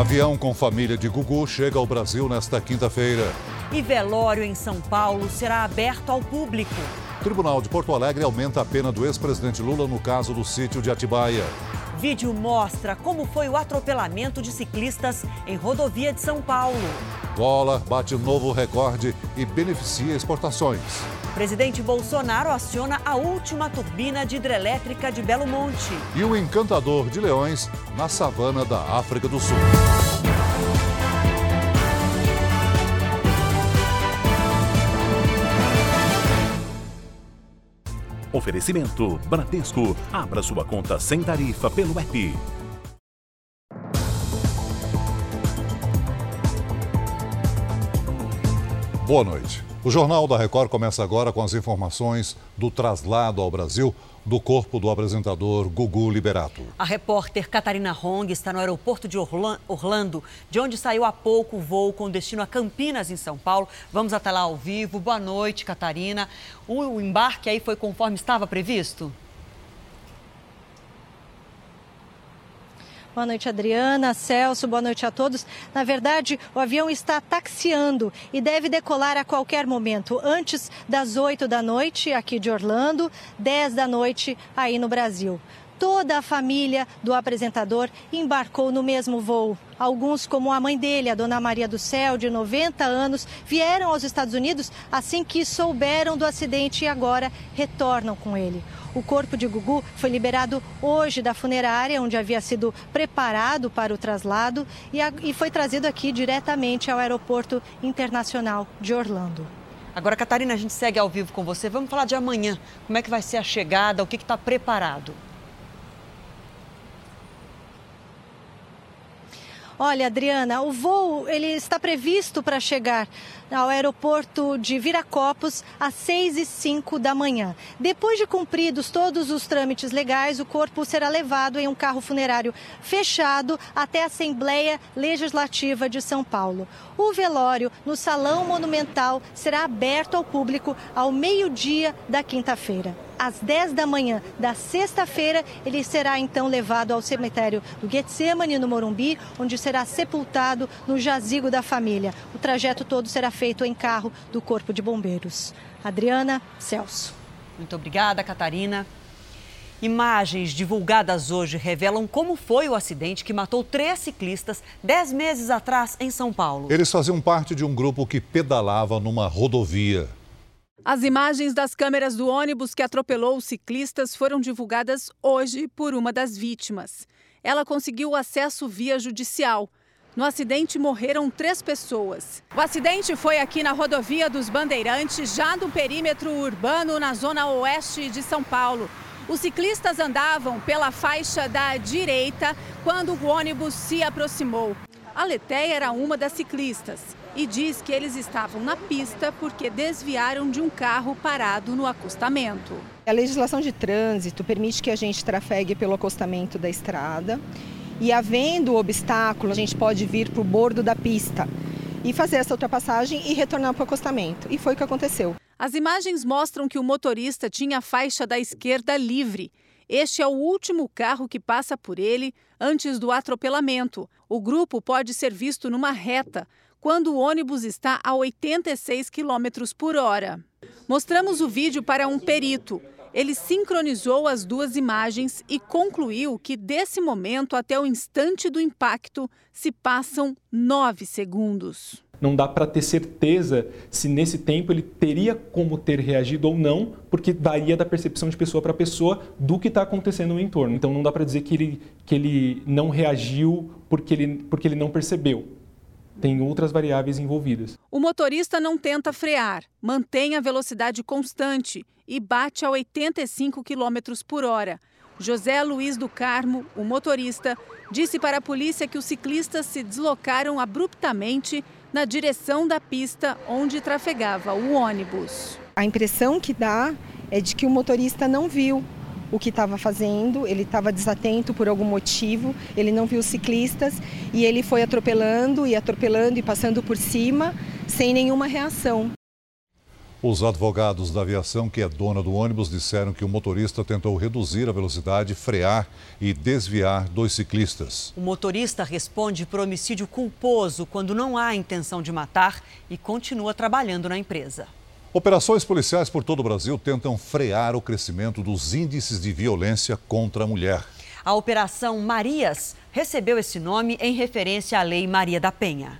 Avião com família de Gugu chega ao Brasil nesta quinta-feira. E velório em São Paulo será aberto ao público. Tribunal de Porto Alegre aumenta a pena do ex-presidente Lula no caso do sítio de Atibaia. Vídeo mostra como foi o atropelamento de ciclistas em rodovia de São Paulo. Dólar bate novo recorde e beneficia exportações. Presidente Bolsonaro aciona a última turbina de hidrelétrica de Belo Monte. E o encantador de leões na savana da África do Sul. Oferecimento Bradesco. Abra sua conta sem tarifa pelo app. Boa noite. O Jornal da Record começa agora com as informações do traslado ao Brasil do corpo do apresentador Gugu Liberato. A repórter Catarina Hong está no aeroporto de Orlando, de onde saiu há pouco o voo com destino a Campinas, em São Paulo. Vamos até lá ao vivo. Boa noite, Catarina. O embarque aí foi conforme estava previsto? Boa noite, Adriana, Celso, boa noite a todos. Na verdade, o avião está taxiando e deve decolar a qualquer momento, antes das 8 da noite aqui de Orlando, 10 da noite aí no Brasil. Toda a família do apresentador embarcou no mesmo voo. Alguns, como a mãe dele, a dona Maria do Céu, de 90 anos, vieram aos Estados Unidos assim que souberam do acidente e agora retornam com ele. O corpo de Gugu foi liberado hoje da funerária, onde havia sido preparado para o traslado, e foi trazido aqui diretamente ao Aeroporto Internacional de Orlando. Agora, Catarina, a gente segue ao vivo com você. Vamos falar de amanhã. Como é que vai ser a chegada? O que está preparado? Olha, Adriana, o voo ele está previsto para chegar ao aeroporto de Viracopos às 6 e 5 da manhã. Depois de cumpridos todos os trâmites legais, o corpo será levado em um carro funerário fechado até a Assembleia Legislativa de São Paulo. O velório no Salão Monumental será aberto ao público ao meio-dia da quinta-feira às 10 da manhã da sexta-feira, ele será então levado ao cemitério do Getsemane, no Morumbi, onde será sepultado no jazigo da família. O trajeto todo será feito em carro do Corpo de Bombeiros. Adriana, Celso. Muito obrigada, Catarina. Imagens divulgadas hoje revelam como foi o acidente que matou três ciclistas dez meses atrás em São Paulo. Eles faziam parte de um grupo que pedalava numa rodovia. As imagens das câmeras do ônibus que atropelou os ciclistas foram divulgadas hoje por uma das vítimas. Ela conseguiu acesso via judicial. No acidente morreram três pessoas. O acidente foi aqui na rodovia dos Bandeirantes, já no perímetro urbano, na zona oeste de São Paulo. Os ciclistas andavam pela faixa da direita quando o ônibus se aproximou. A Letéia era uma das ciclistas e diz que eles estavam na pista porque desviaram de um carro parado no acostamento. A legislação de trânsito permite que a gente trafegue pelo acostamento da estrada e, havendo obstáculo, a gente pode vir para o bordo da pista e fazer essa ultrapassagem e retornar para o acostamento. E foi o que aconteceu. As imagens mostram que o motorista tinha a faixa da esquerda livre. Este é o último carro que passa por ele antes do atropelamento. O grupo pode ser visto numa reta, quando o ônibus está a 86 km por hora. Mostramos o vídeo para um perito. Ele sincronizou as duas imagens e concluiu que, desse momento até o instante do impacto, se passam nove segundos. Não dá para ter certeza se nesse tempo ele teria como ter reagido ou não, porque varia da percepção de pessoa para pessoa do que está acontecendo no entorno. Então não dá para dizer que ele, que ele não reagiu porque ele, porque ele não percebeu tem outras variáveis envolvidas. O motorista não tenta frear, mantém a velocidade constante e bate a 85 km por hora. José Luiz do Carmo, o motorista, disse para a polícia que os ciclistas se deslocaram abruptamente na direção da pista onde trafegava o ônibus. A impressão que dá é de que o motorista não viu o que estava fazendo, ele estava desatento por algum motivo, ele não viu os ciclistas e ele foi atropelando e atropelando e passando por cima sem nenhuma reação. Os advogados da aviação, que é dona do ônibus, disseram que o motorista tentou reduzir a velocidade, frear e desviar dois ciclistas. O motorista responde por homicídio culposo quando não há intenção de matar e continua trabalhando na empresa. Operações policiais por todo o Brasil tentam frear o crescimento dos índices de violência contra a mulher. A Operação Marias recebeu esse nome em referência à Lei Maria da Penha.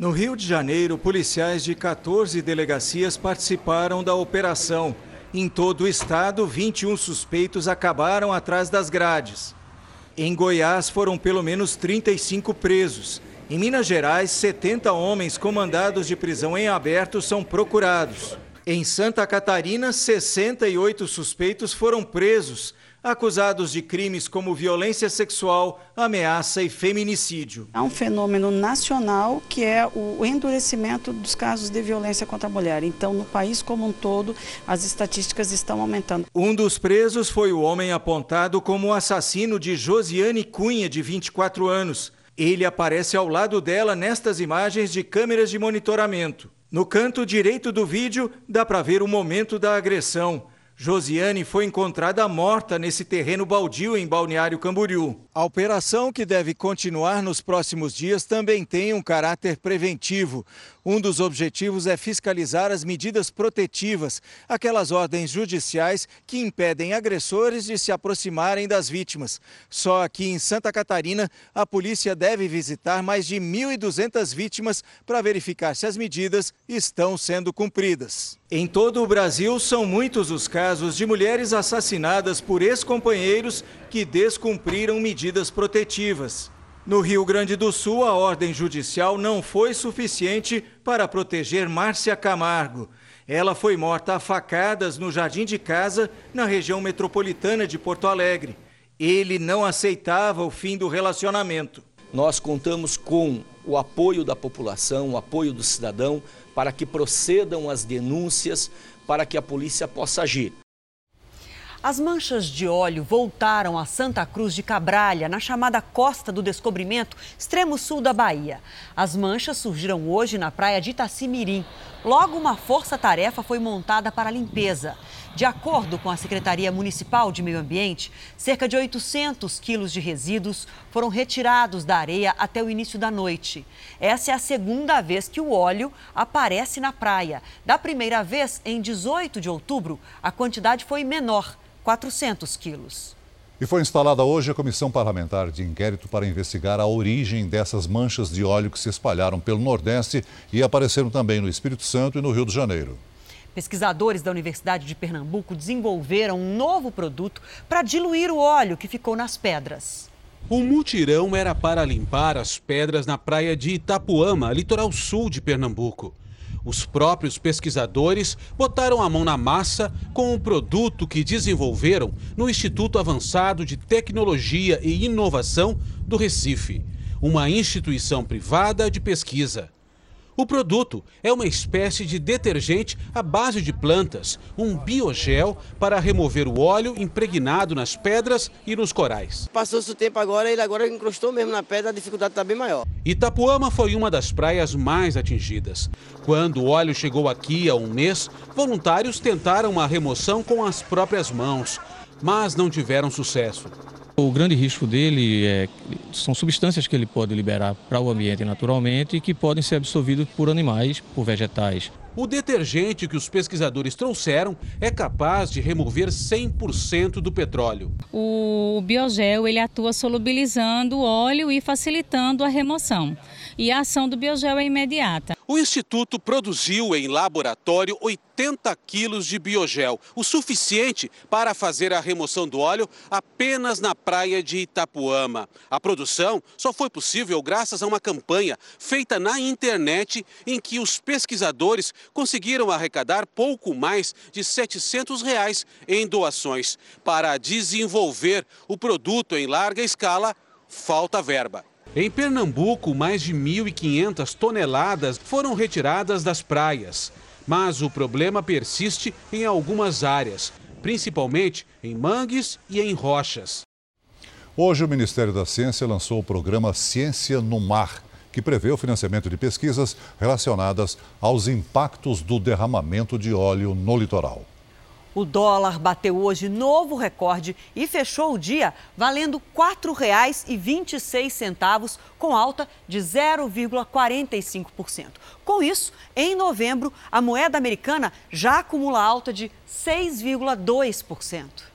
No Rio de Janeiro, policiais de 14 delegacias participaram da operação. Em todo o estado, 21 suspeitos acabaram atrás das grades. Em Goiás, foram pelo menos 35 presos. Em Minas Gerais, 70 homens com mandados de prisão em aberto são procurados. Em Santa Catarina, 68 suspeitos foram presos acusados de crimes como violência sexual, ameaça e feminicídio. Há um fenômeno nacional que é o endurecimento dos casos de violência contra a mulher. Então, no país como um todo, as estatísticas estão aumentando. Um dos presos foi o homem apontado como o assassino de Josiane Cunha, de 24 anos. Ele aparece ao lado dela nestas imagens de câmeras de monitoramento. No canto direito do vídeo, dá para ver o momento da agressão. Josiane foi encontrada morta nesse terreno baldio em Balneário Camboriú. A operação, que deve continuar nos próximos dias, também tem um caráter preventivo. Um dos objetivos é fiscalizar as medidas protetivas, aquelas ordens judiciais que impedem agressores de se aproximarem das vítimas. Só aqui em Santa Catarina, a polícia deve visitar mais de 1.200 vítimas para verificar se as medidas estão sendo cumpridas. Em todo o Brasil, são muitos os casos de mulheres assassinadas por ex-companheiros que descumpriram medidas protetivas. No Rio Grande do Sul, a ordem judicial não foi suficiente para proteger Márcia Camargo. Ela foi morta a facadas no jardim de casa, na região metropolitana de Porto Alegre. Ele não aceitava o fim do relacionamento. Nós contamos com o apoio da população, o apoio do cidadão, para que procedam as denúncias, para que a polícia possa agir. As manchas de óleo voltaram a Santa Cruz de Cabralha, na chamada Costa do Descobrimento, extremo sul da Bahia. As manchas surgiram hoje na praia de Itacimirim. Logo, uma força-tarefa foi montada para a limpeza. De acordo com a Secretaria Municipal de Meio Ambiente, cerca de 800 quilos de resíduos foram retirados da areia até o início da noite. Essa é a segunda vez que o óleo aparece na praia. Da primeira vez, em 18 de outubro, a quantidade foi menor 400 quilos. E foi instalada hoje a comissão parlamentar de inquérito para investigar a origem dessas manchas de óleo que se espalharam pelo Nordeste e apareceram também no Espírito Santo e no Rio de Janeiro. Pesquisadores da Universidade de Pernambuco desenvolveram um novo produto para diluir o óleo que ficou nas pedras. O mutirão era para limpar as pedras na praia de Itapuama, litoral sul de Pernambuco. Os próprios pesquisadores botaram a mão na massa com um produto que desenvolveram no Instituto Avançado de Tecnologia e Inovação do Recife, uma instituição privada de pesquisa. O produto é uma espécie de detergente à base de plantas, um biogel para remover o óleo impregnado nas pedras e nos corais. Passou-se o tempo agora, ele agora encrustou mesmo na pedra, a dificuldade está bem maior. Itapuama foi uma das praias mais atingidas. Quando o óleo chegou aqui há um mês, voluntários tentaram uma remoção com as próprias mãos, mas não tiveram sucesso. O grande risco dele é, são substâncias que ele pode liberar para o ambiente naturalmente e que podem ser absorvidas por animais, por vegetais. O detergente que os pesquisadores trouxeram é capaz de remover 100% do petróleo. O biogel ele atua solubilizando o óleo e facilitando a remoção. E a ação do biogel é imediata. O Instituto produziu em laboratório 80 quilos de biogel, o suficiente para fazer a remoção do óleo apenas na praia de Itapuama. A produção só foi possível graças a uma campanha feita na internet em que os pesquisadores conseguiram arrecadar pouco mais de 700 reais em doações. Para desenvolver o produto em larga escala, falta verba. Em Pernambuco, mais de 1.500 toneladas foram retiradas das praias. Mas o problema persiste em algumas áreas, principalmente em mangues e em rochas. Hoje, o Ministério da Ciência lançou o programa Ciência no Mar que prevê o financiamento de pesquisas relacionadas aos impactos do derramamento de óleo no litoral. O dólar bateu hoje novo recorde e fechou o dia valendo R$ 4,26, com alta de 0,45%. Com isso, em novembro, a moeda americana já acumula alta de 6,2%.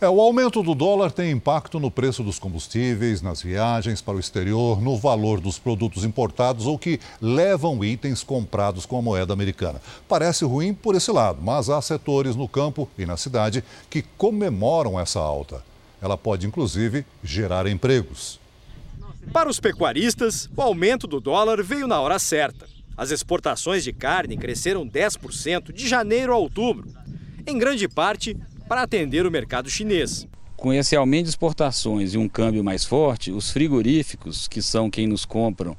É, o aumento do dólar tem impacto no preço dos combustíveis, nas viagens para o exterior, no valor dos produtos importados ou que levam itens comprados com a moeda americana. Parece ruim por esse lado, mas há setores no campo e na cidade que comemoram essa alta. Ela pode, inclusive, gerar empregos. Para os pecuaristas, o aumento do dólar veio na hora certa. As exportações de carne cresceram 10% de janeiro a outubro, em grande parte para atender o mercado chinês. Com esse aumento de exportações e um câmbio mais forte, os frigoríficos, que são quem nos compram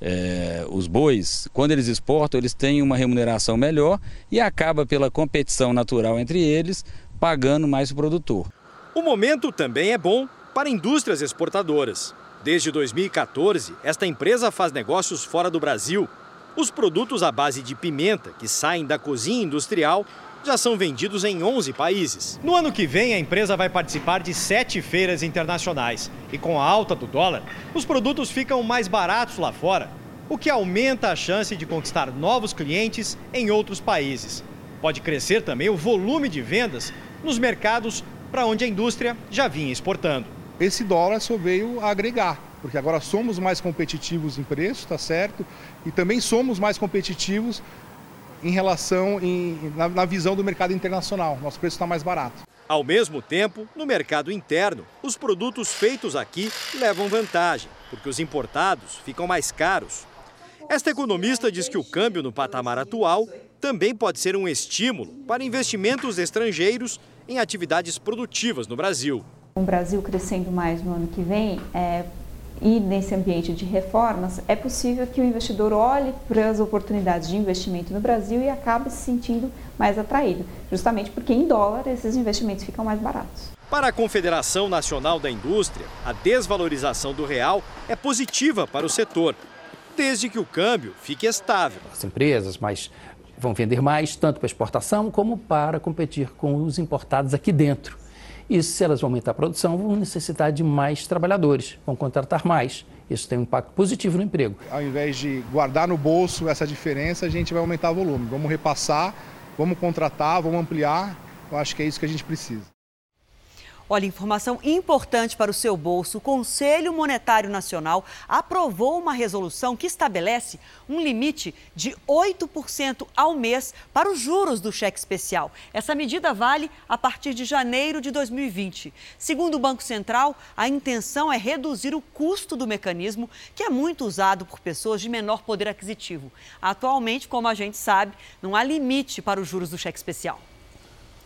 é, os bois, quando eles exportam, eles têm uma remuneração melhor e acaba pela competição natural entre eles, pagando mais o produtor. O momento também é bom para indústrias exportadoras. Desde 2014, esta empresa faz negócios fora do Brasil. Os produtos à base de pimenta que saem da cozinha industrial já são vendidos em 11 países. No ano que vem, a empresa vai participar de sete feiras internacionais. E com a alta do dólar, os produtos ficam mais baratos lá fora, o que aumenta a chance de conquistar novos clientes em outros países. Pode crescer também o volume de vendas nos mercados para onde a indústria já vinha exportando. Esse dólar só veio a agregar, porque agora somos mais competitivos em preço, tá certo? E também somos mais competitivos em relação em, na, na visão do mercado internacional. Nosso preço está mais barato. Ao mesmo tempo, no mercado interno, os produtos feitos aqui levam vantagem, porque os importados ficam mais caros. Esta economista diz que o câmbio no patamar atual também pode ser um estímulo para investimentos estrangeiros em atividades produtivas no Brasil. O Brasil crescendo mais no ano que vem, é, e nesse ambiente de reformas, é possível que o investidor olhe para as oportunidades de investimento no Brasil e acabe se sentindo mais atraído, justamente porque em dólar esses investimentos ficam mais baratos. Para a Confederação Nacional da Indústria, a desvalorização do real é positiva para o setor, desde que o câmbio fique estável. As empresas mais vão vender mais, tanto para exportação como para competir com os importados aqui dentro. Isso, se elas vão aumentar a produção, vão necessitar de mais trabalhadores, vão contratar mais. Isso tem um impacto positivo no emprego. Ao invés de guardar no bolso essa diferença, a gente vai aumentar o volume. Vamos repassar, vamos contratar, vamos ampliar. Eu acho que é isso que a gente precisa. Olha, informação importante para o seu bolso. O Conselho Monetário Nacional aprovou uma resolução que estabelece um limite de 8% ao mês para os juros do cheque especial. Essa medida vale a partir de janeiro de 2020. Segundo o Banco Central, a intenção é reduzir o custo do mecanismo, que é muito usado por pessoas de menor poder aquisitivo. Atualmente, como a gente sabe, não há limite para os juros do cheque especial.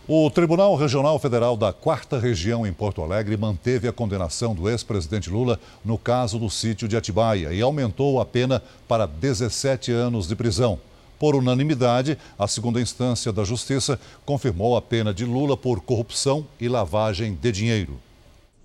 O Tribunal Regional Federal da Quarta Região em Porto Alegre manteve a condenação do ex-presidente Lula no caso do sítio de Atibaia e aumentou a pena para 17 anos de prisão. Por unanimidade, a segunda instância da Justiça confirmou a pena de Lula por corrupção e lavagem de dinheiro.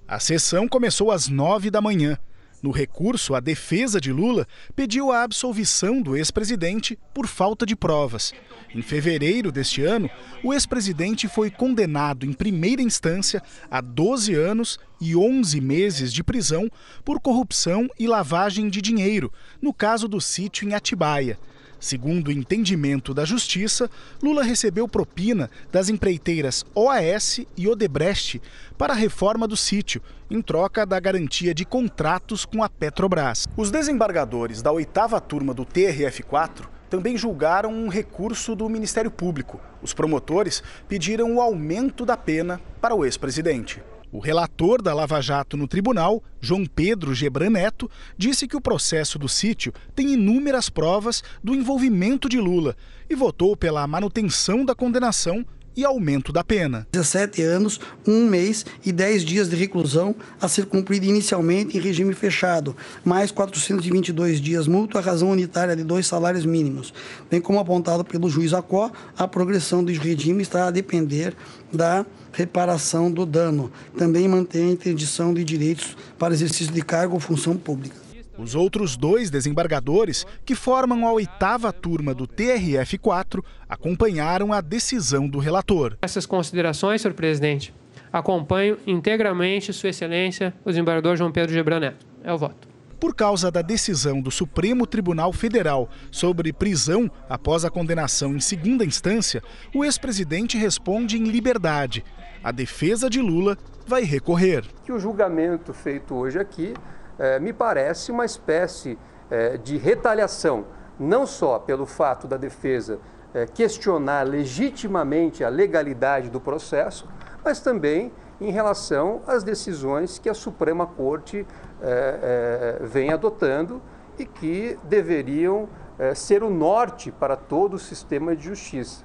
A sessão começou às nove da manhã. No recurso, a defesa de Lula pediu a absolvição do ex-presidente por falta de provas. Em fevereiro deste ano, o ex-presidente foi condenado em primeira instância a 12 anos e 11 meses de prisão por corrupção e lavagem de dinheiro, no caso do sítio em Atibaia. Segundo o entendimento da Justiça, Lula recebeu propina das empreiteiras OAS e Odebrecht para a reforma do sítio, em troca da garantia de contratos com a Petrobras. Os desembargadores da oitava turma do TRF4 também julgaram um recurso do Ministério Público. Os promotores pediram o aumento da pena para o ex-presidente. O relator da Lava Jato no tribunal, João Pedro Gebran Neto, disse que o processo do sítio tem inúmeras provas do envolvimento de Lula e votou pela manutenção da condenação e aumento da pena. 17 anos, um mês e 10 dias de reclusão a ser cumprido inicialmente em regime fechado, mais 422 dias multa à razão unitária de dois salários mínimos. Bem como apontado pelo juiz Acó, a progressão do regime está a depender da reparação do dano. Também mantém a interdição de direitos para exercício de cargo ou função pública. Os outros dois desembargadores, que formam a oitava turma do TRF4, acompanharam a decisão do relator. Essas considerações, senhor presidente, acompanho integralmente Sua Excelência, o desembargador João Pedro Gebran Neto. É o voto. Por causa da decisão do Supremo Tribunal Federal sobre prisão após a condenação em segunda instância, o ex-presidente responde em liberdade. A defesa de Lula vai recorrer. Que o julgamento feito hoje aqui eh, me parece uma espécie eh, de retaliação, não só pelo fato da defesa eh, questionar legitimamente a legalidade do processo, mas também em relação às decisões que a Suprema Corte é, é, vem adotando e que deveriam é, ser o norte para todo o sistema de justiça.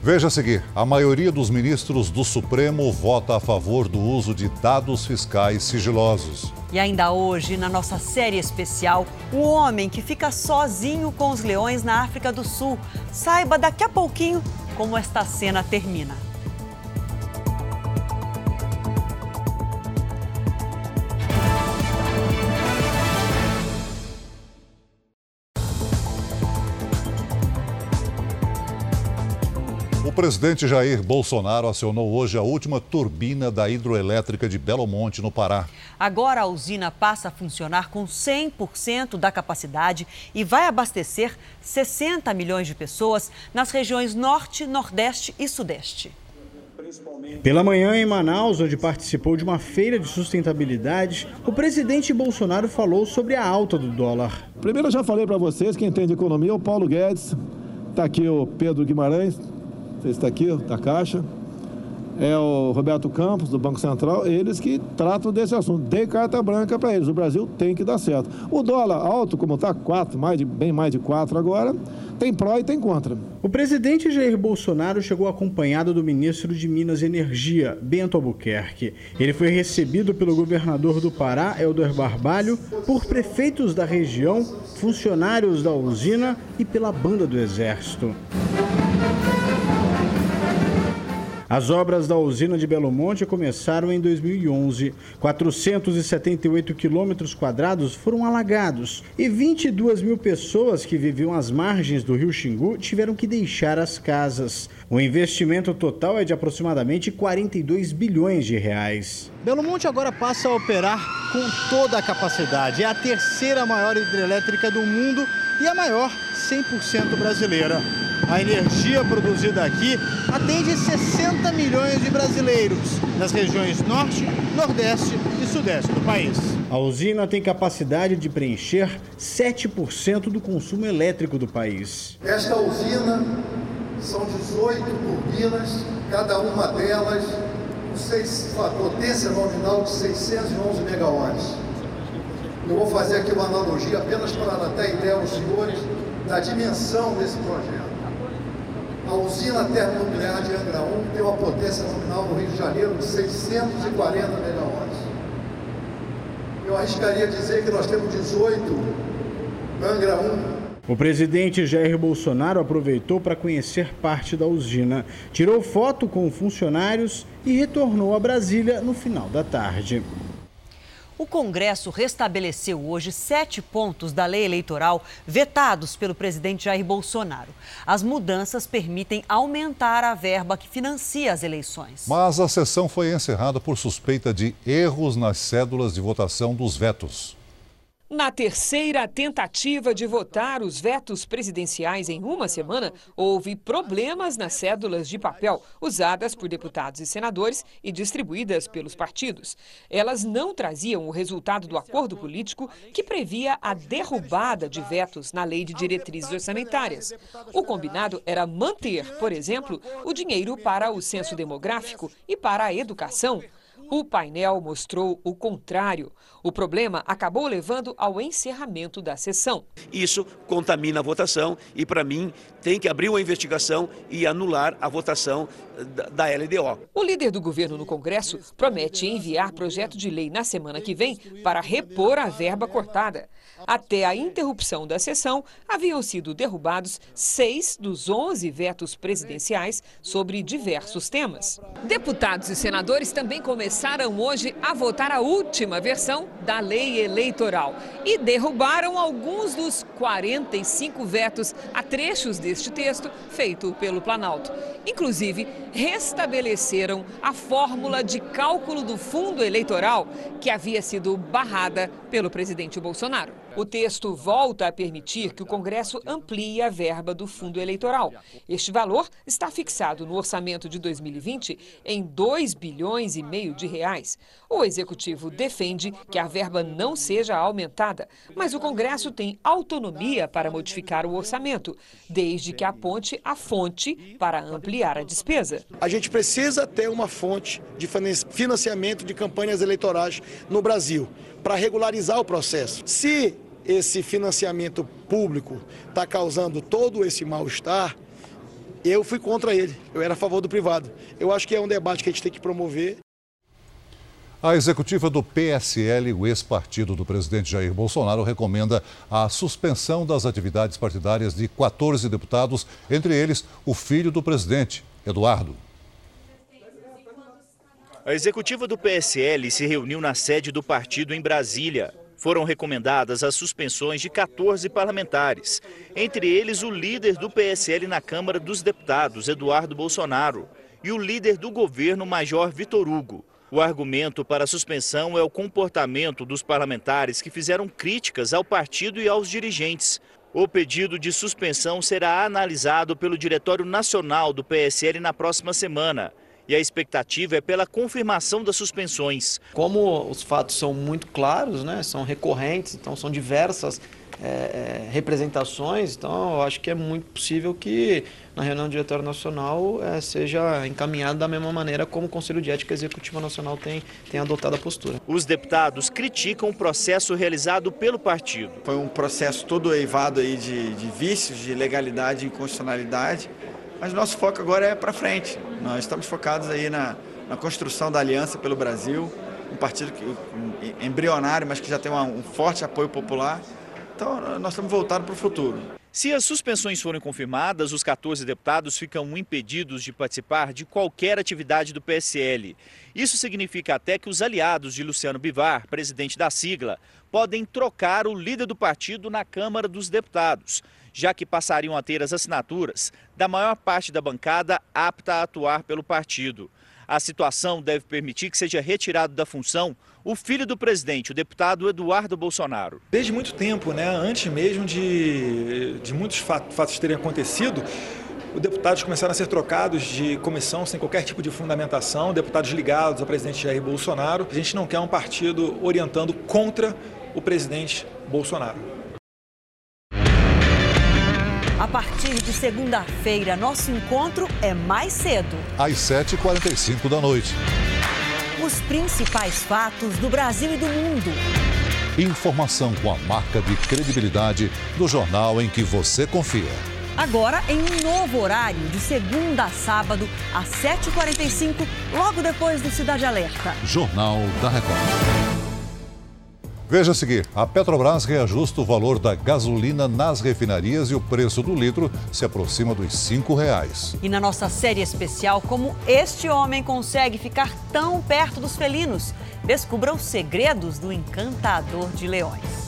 Veja a seguir: a maioria dos ministros do Supremo vota a favor do uso de dados fiscais sigilosos. E ainda hoje, na nossa série especial, o homem que fica sozinho com os leões na África do Sul. Saiba daqui a pouquinho como esta cena termina. Presidente Jair Bolsonaro acionou hoje a última turbina da hidroelétrica de Belo Monte, no Pará. Agora a usina passa a funcionar com 100% da capacidade e vai abastecer 60 milhões de pessoas nas regiões Norte, Nordeste e Sudeste. Pela manhã, em Manaus, onde participou de uma feira de sustentabilidade, o presidente Bolsonaro falou sobre a alta do dólar. Primeiro, eu já falei para vocês, quem entende economia é o Paulo Guedes, está aqui o Pedro Guimarães, esse está aqui, da Caixa, é o Roberto Campos, do Banco Central, eles que tratam desse assunto. Dei carta branca para eles. O Brasil tem que dar certo. O dólar alto, como está, 4, mais de, bem mais de 4 agora, tem pró e tem contra. O presidente Jair Bolsonaro chegou acompanhado do ministro de Minas e Energia, Bento Albuquerque. Ele foi recebido pelo governador do Pará, Helder Barbalho, por prefeitos da região, funcionários da usina e pela banda do Exército. As obras da usina de Belo Monte começaram em 2011. 478 quilômetros quadrados foram alagados e 22 mil pessoas que viviam às margens do rio Xingu tiveram que deixar as casas. O investimento total é de aproximadamente 42 bilhões de reais. Belo Monte agora passa a operar com toda a capacidade. É a terceira maior hidrelétrica do mundo e a maior 100% brasileira. A energia produzida aqui atende 60 milhões de brasileiros nas regiões Norte, Nordeste e Sudeste do país. A usina tem capacidade de preencher 7% do consumo elétrico do país. Esta usina são 18 turbinas, cada uma delas com a potência nominal de 611 megawatts. Eu vou fazer aqui uma analogia apenas para dar até ideia aos senhores da dimensão desse projeto. A usina termonuclear de Angra 1 tem uma potência nominal no Rio de Janeiro de 640 megawatts. Eu arriscaria dizer que nós temos 18 Angra 1 o presidente Jair Bolsonaro aproveitou para conhecer parte da usina, tirou foto com funcionários e retornou a Brasília no final da tarde. O Congresso restabeleceu hoje sete pontos da lei eleitoral vetados pelo presidente Jair Bolsonaro. As mudanças permitem aumentar a verba que financia as eleições. Mas a sessão foi encerrada por suspeita de erros nas cédulas de votação dos vetos. Na terceira tentativa de votar os vetos presidenciais em uma semana, houve problemas nas cédulas de papel usadas por deputados e senadores e distribuídas pelos partidos. Elas não traziam o resultado do acordo político que previa a derrubada de vetos na lei de diretrizes orçamentárias. O combinado era manter, por exemplo, o dinheiro para o censo demográfico e para a educação. O painel mostrou o contrário. O problema acabou levando ao encerramento da sessão. Isso contamina a votação e, para mim, tem que abrir uma investigação e anular a votação da LDO. O líder do governo no Congresso promete enviar projeto de lei na semana que vem para repor a verba cortada. Até a interrupção da sessão, haviam sido derrubados seis dos onze vetos presidenciais sobre diversos temas. Deputados e senadores também começaram hoje a votar a última versão da lei eleitoral e derrubaram alguns dos 45 vetos a trechos deste texto feito pelo Planalto. Inclusive, restabeleceram a fórmula de cálculo do fundo eleitoral que havia sido barrada pelo presidente Bolsonaro. O texto volta a permitir que o Congresso amplie a verba do fundo eleitoral. Este valor está fixado no orçamento de 2020 em 2 bilhões e meio de reais. O executivo defende que a verba não seja aumentada, mas o Congresso tem autonomia para modificar o orçamento, desde que aponte a fonte para ampliar a despesa. A gente precisa ter uma fonte de financiamento de campanhas eleitorais no Brasil para regularizar o processo. Se esse financiamento público está causando todo esse mal-estar, eu fui contra ele. Eu era a favor do privado. Eu acho que é um debate que a gente tem que promover. A executiva do PSL, o ex-partido do presidente Jair Bolsonaro, recomenda a suspensão das atividades partidárias de 14 deputados, entre eles o filho do presidente, Eduardo. A executiva do PSL se reuniu na sede do partido em Brasília. Foram recomendadas as suspensões de 14 parlamentares, entre eles o líder do PSL na Câmara dos Deputados, Eduardo Bolsonaro, e o líder do governo, Major Vitor Hugo. O argumento para a suspensão é o comportamento dos parlamentares que fizeram críticas ao partido e aos dirigentes. O pedido de suspensão será analisado pelo Diretório Nacional do PSL na próxima semana e a expectativa é pela confirmação das suspensões. Como os fatos são muito claros, né, são recorrentes, então são diversas é, é, representações, então eu acho que é muito possível que na reunião do Diretório Nacional é, seja encaminhado da mesma maneira como o Conselho de Ética Executiva Nacional tem, tem adotado a postura. Os deputados criticam o processo realizado pelo partido. Foi um processo todo eivado aí de, de vícios, de legalidade e inconstitucionalidade. Mas nosso foco agora é para frente. Nós estamos focados aí na, na construção da aliança pelo Brasil, um partido que, um, embrionário, mas que já tem uma, um forte apoio popular. Então, nós estamos voltados para o futuro. Se as suspensões forem confirmadas, os 14 deputados ficam impedidos de participar de qualquer atividade do PSL. Isso significa até que os aliados de Luciano Bivar, presidente da sigla, podem trocar o líder do partido na Câmara dos Deputados já que passariam a ter as assinaturas da maior parte da bancada apta a atuar pelo partido. A situação deve permitir que seja retirado da função o filho do presidente, o deputado Eduardo Bolsonaro. Desde muito tempo, né, antes mesmo de, de muitos fatos terem acontecido, os deputados começaram a ser trocados de comissão sem qualquer tipo de fundamentação, deputados ligados ao presidente Jair Bolsonaro. A gente não quer um partido orientando contra o presidente Bolsonaro. A partir de segunda-feira, nosso encontro é mais cedo. Às 7h45 da noite. Os principais fatos do Brasil e do mundo. Informação com a marca de credibilidade do jornal em que você confia. Agora em um novo horário, de segunda a sábado, às 7h45, logo depois do Cidade Alerta. Jornal da Record. Veja a seguir: a Petrobras reajusta o valor da gasolina nas refinarias e o preço do litro se aproxima dos R$ reais. E na nossa série especial, como este homem consegue ficar tão perto dos felinos? Descubra os segredos do encantador de leões.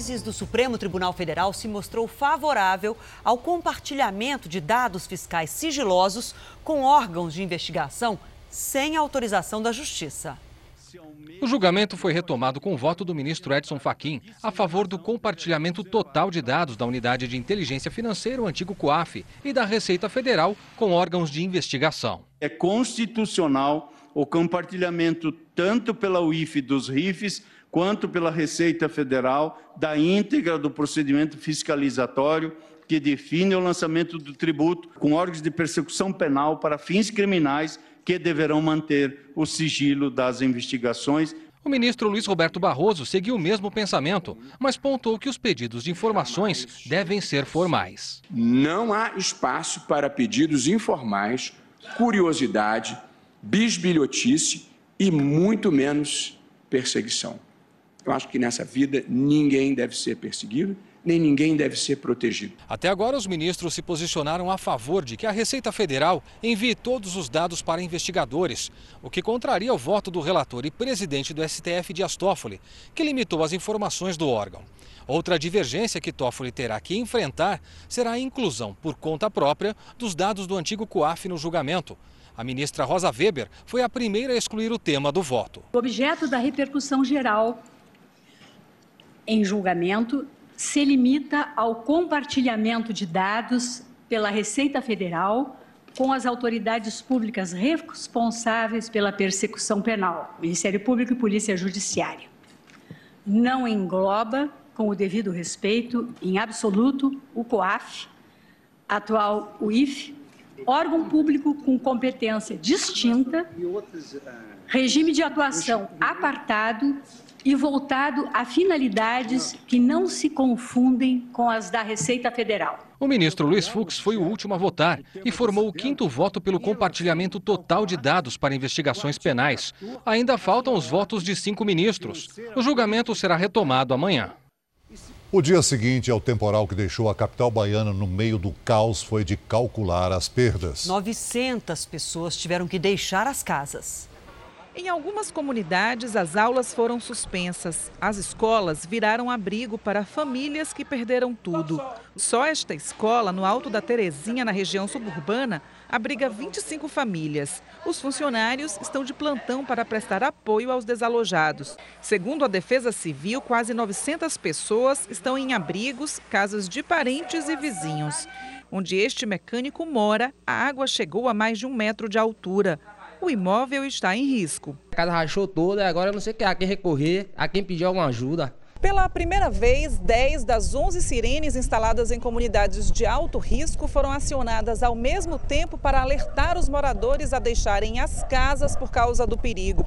Juízes do Supremo Tribunal Federal se mostrou favorável ao compartilhamento de dados fiscais sigilosos com órgãos de investigação sem autorização da Justiça. O julgamento foi retomado com o voto do ministro Edson Fachin a favor do compartilhamento total de dados da Unidade de Inteligência Financeira, o antigo COAF, e da Receita Federal com órgãos de investigação. É constitucional o compartilhamento tanto pela UIF dos RIFs quanto pela Receita Federal da íntegra do procedimento fiscalizatório que define o lançamento do tributo com órgãos de persecução penal para fins criminais que deverão manter o sigilo das investigações. O ministro Luiz Roberto Barroso seguiu o mesmo pensamento, mas pontuou que os pedidos de informações devem ser formais. Não há espaço para pedidos informais, curiosidade, bisbilhotice e muito menos perseguição. Eu acho que nessa vida ninguém deve ser perseguido, nem ninguém deve ser protegido. Até agora, os ministros se posicionaram a favor de que a Receita Federal envie todos os dados para investigadores, o que contraria o voto do relator e presidente do STF, Dias Toffoli, que limitou as informações do órgão. Outra divergência que Toffoli terá que enfrentar será a inclusão, por conta própria, dos dados do antigo COAF no julgamento. A ministra Rosa Weber foi a primeira a excluir o tema do voto. O objeto da repercussão geral em julgamento se limita ao compartilhamento de dados pela Receita Federal com as autoridades públicas responsáveis pela persecução penal, Ministério Público e Polícia Judiciária. Não engloba, com o devido respeito, em absoluto, o COAF, atual UIF, órgão público com competência distinta, regime de atuação apartado e voltado a finalidades que não se confundem com as da Receita Federal. O ministro Luiz Fux foi o último a votar e formou o quinto voto pelo compartilhamento total de dados para investigações penais. Ainda faltam os votos de cinco ministros. O julgamento será retomado amanhã. O dia seguinte ao temporal que deixou a capital baiana no meio do caos foi de calcular as perdas. 900 pessoas tiveram que deixar as casas. Em algumas comunidades, as aulas foram suspensas. As escolas viraram abrigo para famílias que perderam tudo. Só esta escola, no Alto da Terezinha, na região suburbana, abriga 25 famílias. Os funcionários estão de plantão para prestar apoio aos desalojados. Segundo a Defesa Civil, quase 900 pessoas estão em abrigos, casas de parentes e vizinhos. Onde este mecânico mora, a água chegou a mais de um metro de altura o imóvel está em risco. A casa rachou toda, agora eu não sei a quem recorrer, a quem pedir alguma ajuda. Pela primeira vez, 10 das 11 sirenes instaladas em comunidades de alto risco foram acionadas ao mesmo tempo para alertar os moradores a deixarem as casas por causa do perigo.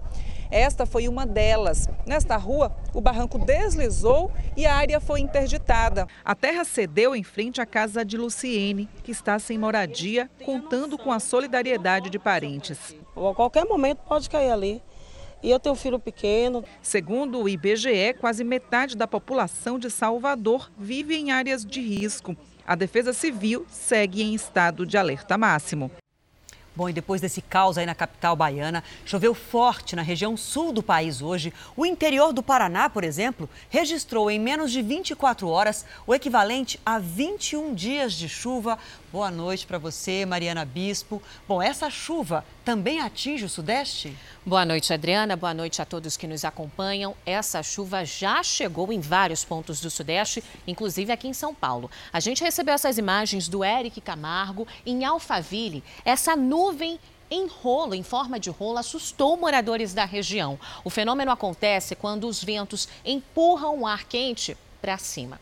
Esta foi uma delas. Nesta rua, o barranco deslizou e a área foi interditada. A terra cedeu em frente à casa de Luciene, que está sem moradia, contando com a solidariedade de parentes. A qualquer momento pode cair ali. E eu tenho um filho pequeno. Segundo o IBGE, quase metade da população de Salvador vive em áreas de risco. A Defesa Civil segue em estado de alerta máximo. Bom, e depois desse caos aí na capital baiana, choveu forte na região sul do país hoje. O interior do Paraná, por exemplo, registrou em menos de 24 horas o equivalente a 21 dias de chuva. Boa noite para você, Mariana Bispo. Bom, essa chuva também atinge o Sudeste? Boa noite, Adriana. Boa noite a todos que nos acompanham. Essa chuva já chegou em vários pontos do Sudeste, inclusive aqui em São Paulo. A gente recebeu essas imagens do Eric Camargo em Alphaville. Essa nuvem em rolo, em forma de rolo, assustou moradores da região. O fenômeno acontece quando os ventos empurram o ar quente para cima.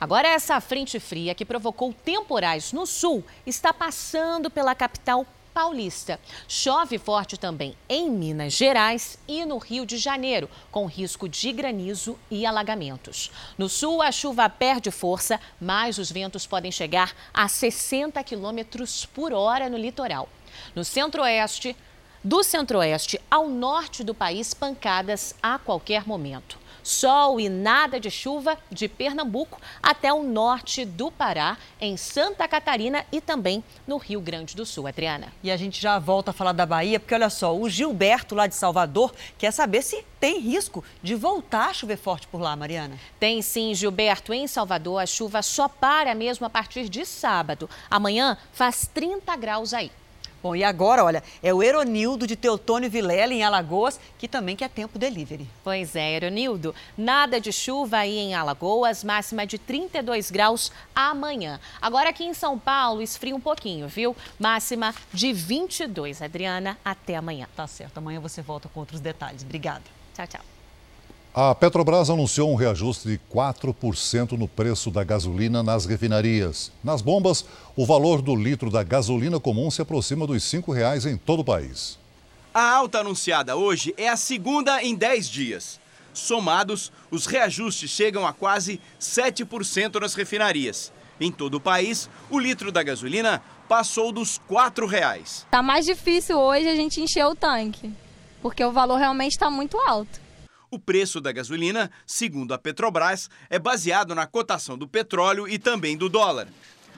Agora, essa frente fria que provocou temporais no sul está passando pela capital paulista. Chove forte também em Minas Gerais e no Rio de Janeiro, com risco de granizo e alagamentos. No sul, a chuva perde força, mas os ventos podem chegar a 60 quilômetros por hora no litoral. No centro-oeste, do centro-oeste ao norte do país, pancadas a qualquer momento sol e nada de chuva de Pernambuco até o norte do Pará, em Santa Catarina e também no Rio Grande do Sul, Adriana. E a gente já volta a falar da Bahia, porque olha só, o Gilberto lá de Salvador quer saber se tem risco de voltar a chover forte por lá, Mariana. Tem sim, Gilberto. Em Salvador, a chuva só para mesmo a partir de sábado. Amanhã faz 30 graus aí. Bom, e agora, olha, é o Eronildo de Teotônio Vilela, em Alagoas, que também quer tempo delivery. Pois é, Eronildo. Nada de chuva aí em Alagoas, máxima de 32 graus amanhã. Agora aqui em São Paulo, esfria um pouquinho, viu? Máxima de 22. Adriana, até amanhã. Tá certo, amanhã você volta com outros detalhes. Obrigada. Tchau, tchau. A Petrobras anunciou um reajuste de 4% no preço da gasolina nas refinarias. Nas bombas, o valor do litro da gasolina comum se aproxima dos R$ 5,00 em todo o país. A alta anunciada hoje é a segunda em 10 dias. Somados, os reajustes chegam a quase 7% nas refinarias. Em todo o país, o litro da gasolina passou dos R$ 4,00. Está mais difícil hoje a gente encher o tanque, porque o valor realmente está muito alto. O preço da gasolina, segundo a Petrobras, é baseado na cotação do petróleo e também do dólar.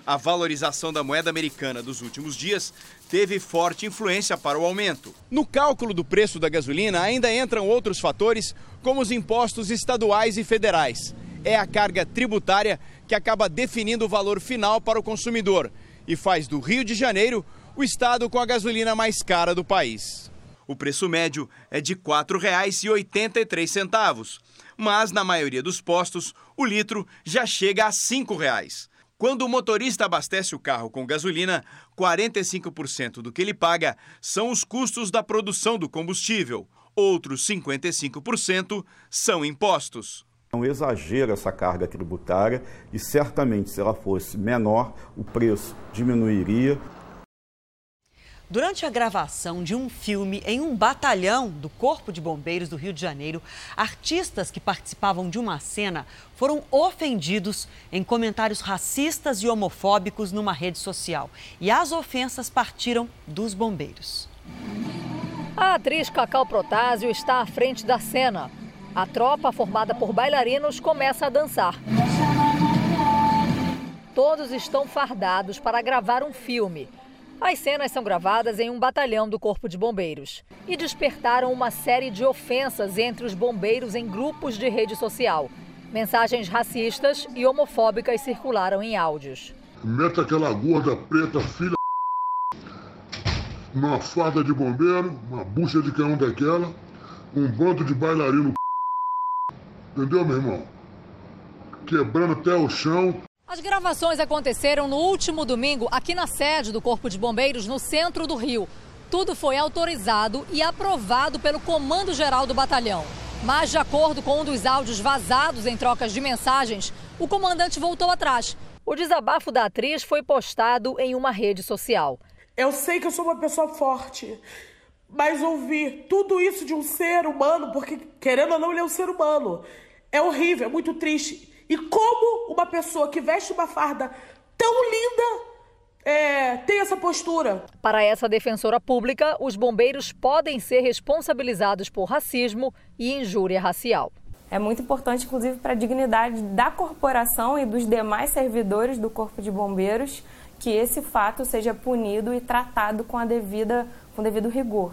A valorização da moeda americana dos últimos dias teve forte influência para o aumento. No cálculo do preço da gasolina ainda entram outros fatores, como os impostos estaduais e federais. É a carga tributária que acaba definindo o valor final para o consumidor e faz do Rio de Janeiro o estado com a gasolina mais cara do país. O preço médio é de R$ 4,83, mas na maioria dos postos o litro já chega a R$ 5,00. Quando o motorista abastece o carro com gasolina, 45% do que ele paga são os custos da produção do combustível. Outros 55% são impostos. É um exagero essa carga tributária e certamente, se ela fosse menor, o preço diminuiria. Durante a gravação de um filme em um batalhão do Corpo de Bombeiros do Rio de Janeiro, artistas que participavam de uma cena foram ofendidos em comentários racistas e homofóbicos numa rede social. E as ofensas partiram dos bombeiros. A atriz Cacau Protásio está à frente da cena. A tropa, formada por bailarinos, começa a dançar. Todos estão fardados para gravar um filme. As cenas são gravadas em um batalhão do Corpo de Bombeiros e despertaram uma série de ofensas entre os bombeiros em grupos de rede social. Mensagens racistas e homofóbicas circularam em áudios. Meta aquela gorda preta, filha numa farda de bombeiro, uma bucha de canhão daquela, um bando de bailarino entendeu, meu irmão? Quebrando até o chão, as gravações aconteceram no último domingo aqui na sede do Corpo de Bombeiros, no centro do Rio. Tudo foi autorizado e aprovado pelo Comando Geral do Batalhão. Mas, de acordo com um dos áudios vazados em trocas de mensagens, o comandante voltou atrás. O desabafo da atriz foi postado em uma rede social. Eu sei que eu sou uma pessoa forte, mas ouvir tudo isso de um ser humano, porque querendo ou não, ele é um ser humano, é horrível, é muito triste. E como uma pessoa que veste uma farda tão linda é, tem essa postura? Para essa defensora pública, os bombeiros podem ser responsabilizados por racismo e injúria racial. É muito importante, inclusive, para a dignidade da corporação e dos demais servidores do Corpo de Bombeiros que esse fato seja punido e tratado com a devida, com devido rigor.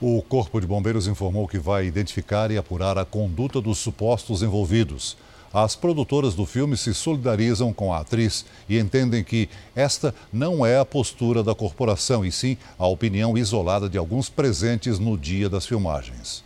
O Corpo de Bombeiros informou que vai identificar e apurar a conduta dos supostos envolvidos. As produtoras do filme se solidarizam com a atriz e entendem que esta não é a postura da corporação, e sim a opinião isolada de alguns presentes no dia das filmagens.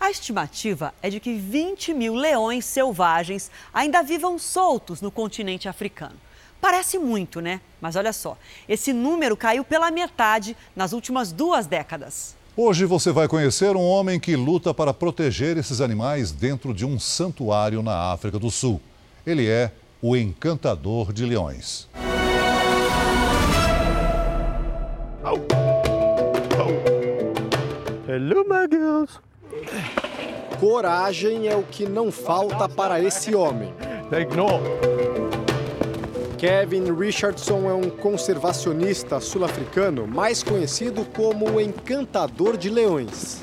A estimativa é de que 20 mil leões selvagens ainda vivam soltos no continente africano. Parece muito, né? Mas olha só, esse número caiu pela metade nas últimas duas décadas. Hoje você vai conhecer um homem que luta para proteger esses animais dentro de um santuário na África do Sul. Ele é o encantador de leões. Hello, my girls. Coragem é o que não falta para esse homem. Take no. Kevin Richardson é um conservacionista sul-africano mais conhecido como o encantador de leões.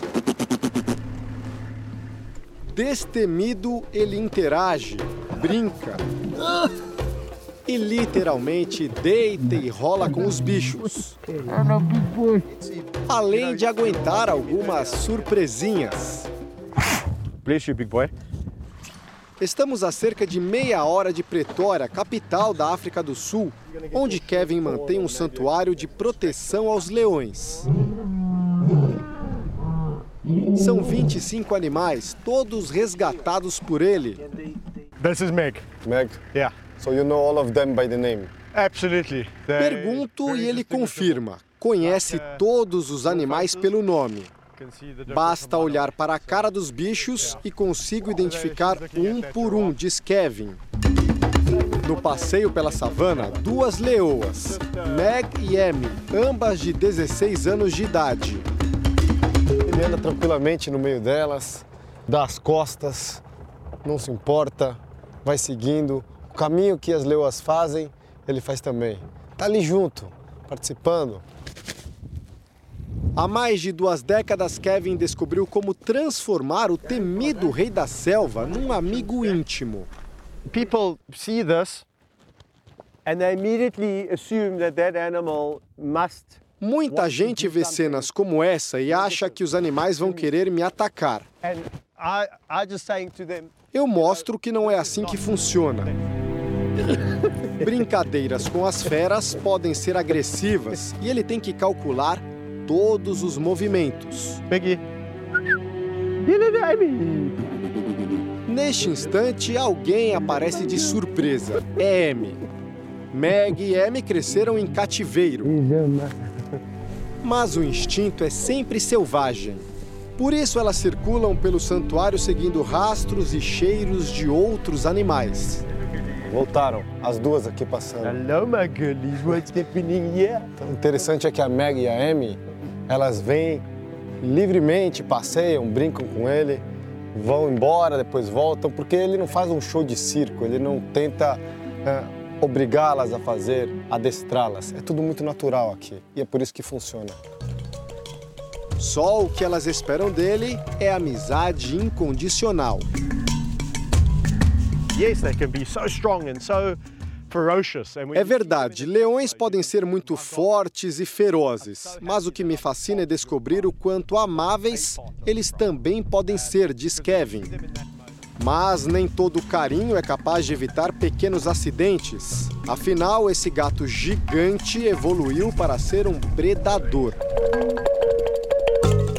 Destemido, ele interage, brinca e literalmente deita e rola com os bichos. Além de aguentar algumas surpresinhas. Please, big boy. Estamos a cerca de meia hora de Pretória, capital da África do Sul, onde Kevin mantém um santuário de proteção aos leões. São 25 animais, todos resgatados por ele. This is Meg. Meg? Yeah. So you know all of them by the name? Absolutely. Pergunto e ele confirma. Conhece todos os animais pelo nome. Basta olhar para a cara dos bichos e consigo identificar um por um, diz Kevin. No passeio pela savana, duas leoas, Meg e Amy, ambas de 16 anos de idade. Ele anda tranquilamente no meio delas, dá as costas, não se importa, vai seguindo. O caminho que as leoas fazem, ele faz também. Tá ali junto, participando. Há mais de duas décadas, Kevin descobriu como transformar o temido rei da selva num amigo íntimo. People see this and they immediately assume that that animal must Muita gente vê cenas como essa e acha que os animais vão querer me atacar. Eu mostro que não é assim que funciona. Brincadeiras com as feras podem ser agressivas e ele tem que calcular todos os movimentos. Maggie. Neste instante, alguém aparece de surpresa. É Amy. Meg e Amy cresceram em cativeiro. Mas o instinto é sempre selvagem. Por isso elas circulam pelo santuário seguindo rastros e cheiros de outros animais. Voltaram, as duas aqui passando. Hello, my girlies. What's happening here? Então, o interessante é que a Meg e a Amy, elas vêm livremente, passeiam, brincam com ele, vão embora, depois voltam, porque ele não faz um show de circo, ele não tenta é, obrigá-las a fazer, adestrá-las. É tudo muito natural aqui e é por isso que funciona. Só o que elas esperam dele é amizade incondicional. Yes, they can be so strong and so É verdade, leões podem ser muito fortes e ferozes, mas o que me fascina é descobrir o quanto amáveis eles também podem ser, diz Kevin. Mas nem todo carinho é capaz de evitar pequenos acidentes. Afinal, esse gato gigante evoluiu para ser um predador.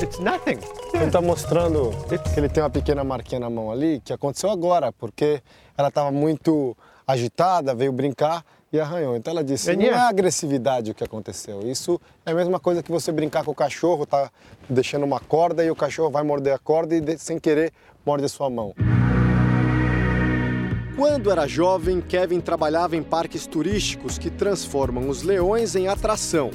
It's nothing. Ele está mostrando que ele tem uma pequena marquinha na mão ali, que aconteceu agora, porque ela estava muito agitada, veio brincar e arranhou. Então ela disse, não é agressividade o que aconteceu. Isso é a mesma coisa que você brincar com o cachorro, tá deixando uma corda e o cachorro vai morder a corda e sem querer morde a sua mão. Quando era jovem, Kevin trabalhava em parques turísticos que transformam os leões em atração.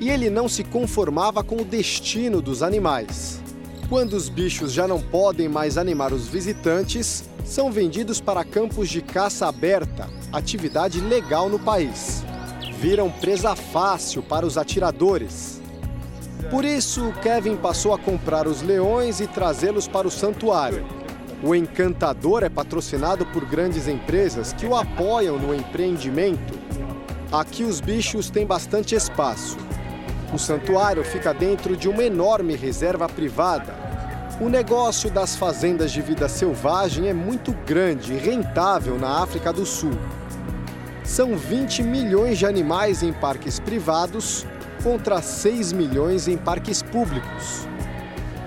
E ele não se conformava com o destino dos animais. Quando os bichos já não podem mais animar os visitantes, são vendidos para campos de caça aberta, atividade legal no país. Viram presa fácil para os atiradores. Por isso, Kevin passou a comprar os leões e trazê-los para o santuário. O encantador é patrocinado por grandes empresas que o apoiam no empreendimento. Aqui os bichos têm bastante espaço. O santuário fica dentro de uma enorme reserva privada. O negócio das fazendas de vida selvagem é muito grande e rentável na África do Sul. São 20 milhões de animais em parques privados contra 6 milhões em parques públicos.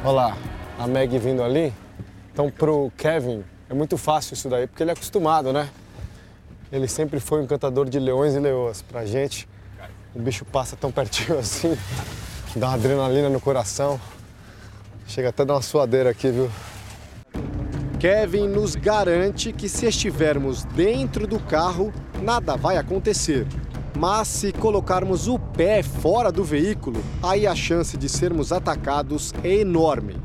Olha lá, a Meg vindo ali. Então, pro Kevin, é muito fácil isso daí, porque ele é acostumado, né? Ele sempre foi um encantador de leões e leoas. Pra gente, o bicho passa tão pertinho assim, dá uma adrenalina no coração. Chega até a dar uma suadeira aqui, viu? Kevin nos garante que se estivermos dentro do carro, nada vai acontecer. Mas se colocarmos o pé fora do veículo, aí a chance de sermos atacados é enorme.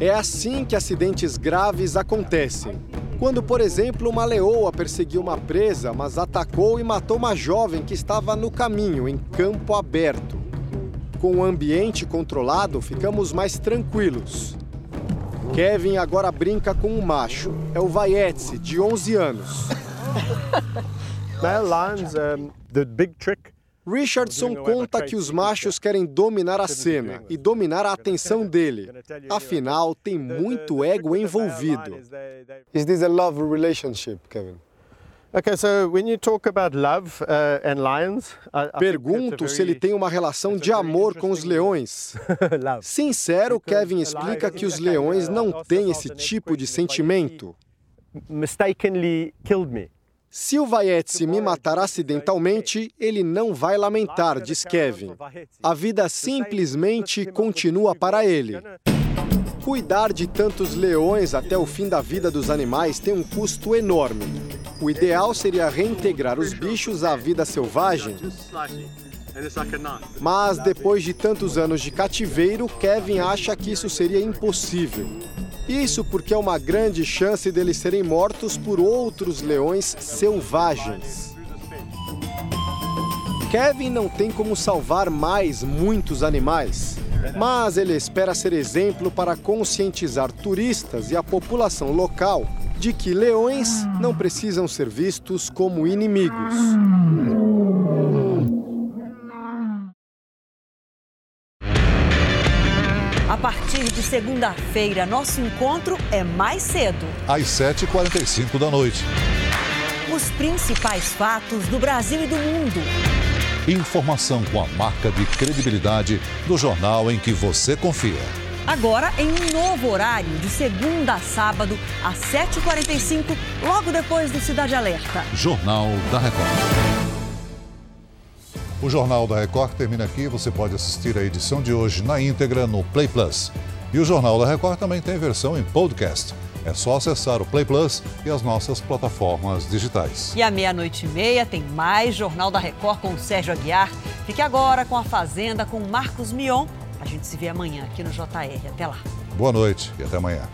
É assim que acidentes graves acontecem. Quando, por exemplo, uma leoa perseguiu uma presa, mas atacou e matou uma jovem que estava no caminho, em campo aberto. Com o ambiente controlado, ficamos mais tranquilos. Kevin agora brinca com um macho. É o Vaietze, de 11 anos. Lions, um, the big trick Richardson conta que os machos querem dominar a cena e dominar a atenção dele. Afinal, tem muito ego envolvido. Is this a love relationship, Kevin? Okay, so when you talk about love uh, and lions, I, I Pergunto se ele tem uma relação de amor com os leões. Sincero, Kevin explica que os leões não têm esse tipo de sentimento. mistakenly killed me. Se o Vaietze me matar acidentalmente, ele não vai lamentar, diz Kevin. A vida simplesmente continua para ele. Cuidar de tantos leões até o fim da vida dos animais tem um custo enorme. O ideal seria reintegrar os bichos à vida selvagem. Mas depois de tantos anos de cativeiro, Kevin acha que isso seria impossível. Isso porque é uma grande chance deles serem mortos por outros leões selvagens. Kevin não tem como salvar mais muitos animais. Mas ele espera ser exemplo para conscientizar turistas e a população local de que leões não precisam ser vistos como inimigos. Segunda-feira, nosso encontro é mais cedo. Às 7h45 da noite. Os principais fatos do Brasil e do mundo. Informação com a marca de credibilidade do jornal em que você confia. Agora em um novo horário, de segunda a sábado, às 7h45, logo depois do Cidade Alerta. Jornal da Record. O Jornal da Record termina aqui. Você pode assistir a edição de hoje na íntegra no Play Plus. E o Jornal da Record também tem versão em podcast. É só acessar o Play Plus e as nossas plataformas digitais. E à meia-noite e meia tem mais Jornal da Record com o Sérgio Aguiar. Fique agora com a Fazenda com Marcos Mion. A gente se vê amanhã aqui no JR. Até lá. Boa noite e até amanhã.